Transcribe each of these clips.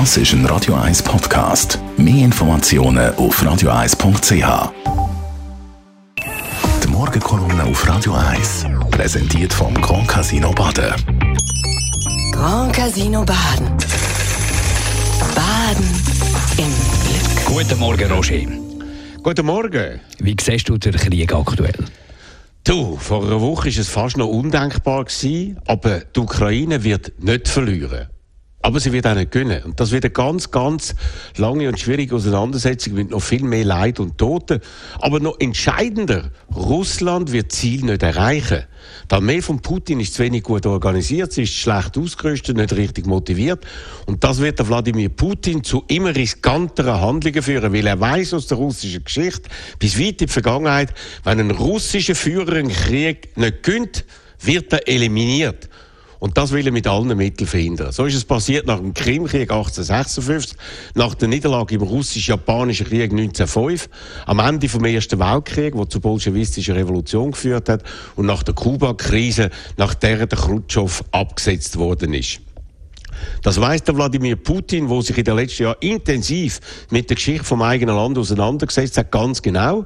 Das ist ein Radio 1 Podcast. Mehr Informationen auf radio1.ch. Die Morgenkolumne auf Radio 1 präsentiert vom Grand Casino Baden. Grand Casino Baden. Baden im Glück. Guten Morgen, Roger. Guten Morgen. Wie siehst du den Krieg aktuell? Du, vor einer Woche war es fast noch undenkbar gewesen, aber die Ukraine wird nicht verlieren. Aber sie wird auch nicht gewinnen. Und das wird eine ganz, ganz lange und schwierige Auseinandersetzung mit noch viel mehr Leid und Toten. Aber noch entscheidender, Russland wird Ziel nicht erreichen. Die Armee von Putin ist zu wenig gut organisiert, sie ist schlecht ausgerüstet, nicht richtig motiviert. Und das wird der Wladimir Putin zu immer riskanteren Handlungen führen, weil er weiß aus der russischen Geschichte bis weit in die Vergangenheit, wenn ein russischer Führer einen Krieg nicht gönnt, wird er eliminiert. Und das will er mit allen Mitteln verhindern. So ist es passiert nach dem Krimkrieg 1856, nach der Niederlage im russisch-japanischen Krieg 1905, am Ende vom Ersten Weltkrieg, wo zur bolschewistischen Revolution geführt hat, und nach der Kuba-Krise, nach der der Khrushchev abgesetzt worden ist. Das weiß der Wladimir Putin, wo sich in den letzten Jahren intensiv mit der Geschichte vom eigenen Land auseinandergesetzt hat, ganz genau.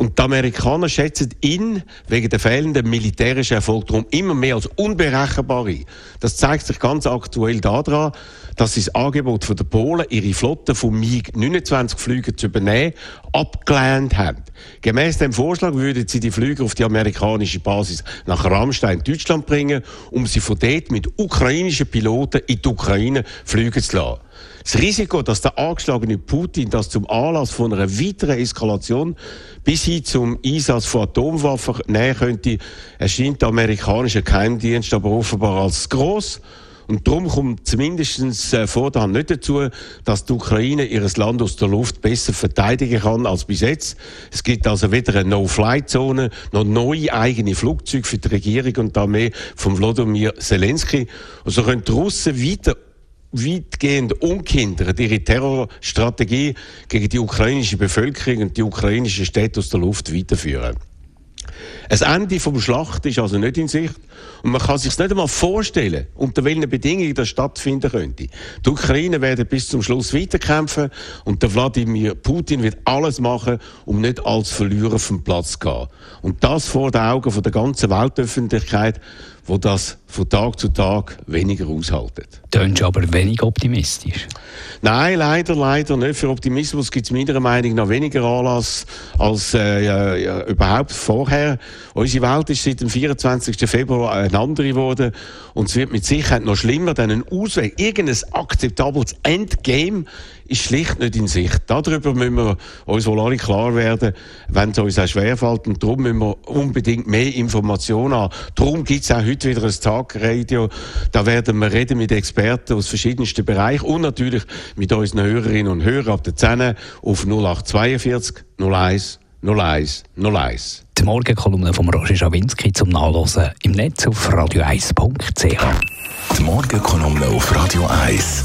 Und die Amerikaner schätzen ihn wegen der fehlenden militärischen Erfolg darum immer mehr als unberechenbar ein. Das zeigt sich ganz aktuell daran, dass sie das Angebot den Polen, ihre Flotte von MiG-29 Flügen zu übernehmen, abgelehnt haben. Gemäss dem Vorschlag würden sie die Flüge auf die amerikanische Basis nach Ramstein, Deutschland bringen, um sie von dort mit ukrainischen Piloten in die Ukraine fliegen zu lassen. Das Risiko, dass der angeschlagene Putin das zum Anlass von einer weiteren Eskalation bis hin zum Einsatz von Atomwaffen nehmen könnte, erscheint der amerikanische Geheimdienst aber offenbar als gross. Und darum kommt zumindest äh, vorderhand nicht dazu, dass die Ukraine ihr Land aus der Luft besser verteidigen kann als bis jetzt. Es gibt also weder eine No-Flight-Zone noch neue eigene Flugzeuge für die Regierung und die Armee von Wladimir Zelensky. Und so können die Russen weiter weitgehend unkindert ihre Terrorstrategie gegen die ukrainische Bevölkerung und die ukrainischen Städte aus der Luft weiterführen. Ein Ende vom Schlacht ist also nicht in Sicht. Und man kann sich nicht einmal vorstellen, unter welchen Bedingungen das stattfinden könnte. Die Ukraine werden bis zum Schluss weiterkämpfen und der Wladimir Putin wird alles machen, um nicht als Verlierer vom Platz zu gehen. Und das vor den Augen der ganzen Weltöffentlichkeit, wo das von Tag zu Tag weniger aushaltet. Tönst aber wenig optimistisch. Nein, leider, leider nicht. Für Optimismus gibt es meiner Meinung nach weniger Anlass als äh, ja, überhaupt vorher. Unsere Welt ist seit dem 24. Februar eine andere geworden und es wird mit Sicherheit noch schlimmer, denn ein Ausweg, irgendein akzeptables Endgame ist schlicht nicht in Sicht. Darüber müssen wir uns wohl alle klar werden, wenn es uns auch schwerfällt und darum müssen wir unbedingt mehr Informationen haben. Darum gibt es auch heute wieder ein Tagradio. Da werden wir reden mit Experten aus verschiedensten Bereichen und natürlich mit unseren Hörerinnen und Hörern ab der 10 auf 0842 01 01 01. Die Morgenkolumne von Roger Schawinski zum Nachlesen im Netz auf radio1.ch. Die Morgenkolumne auf Radio 1.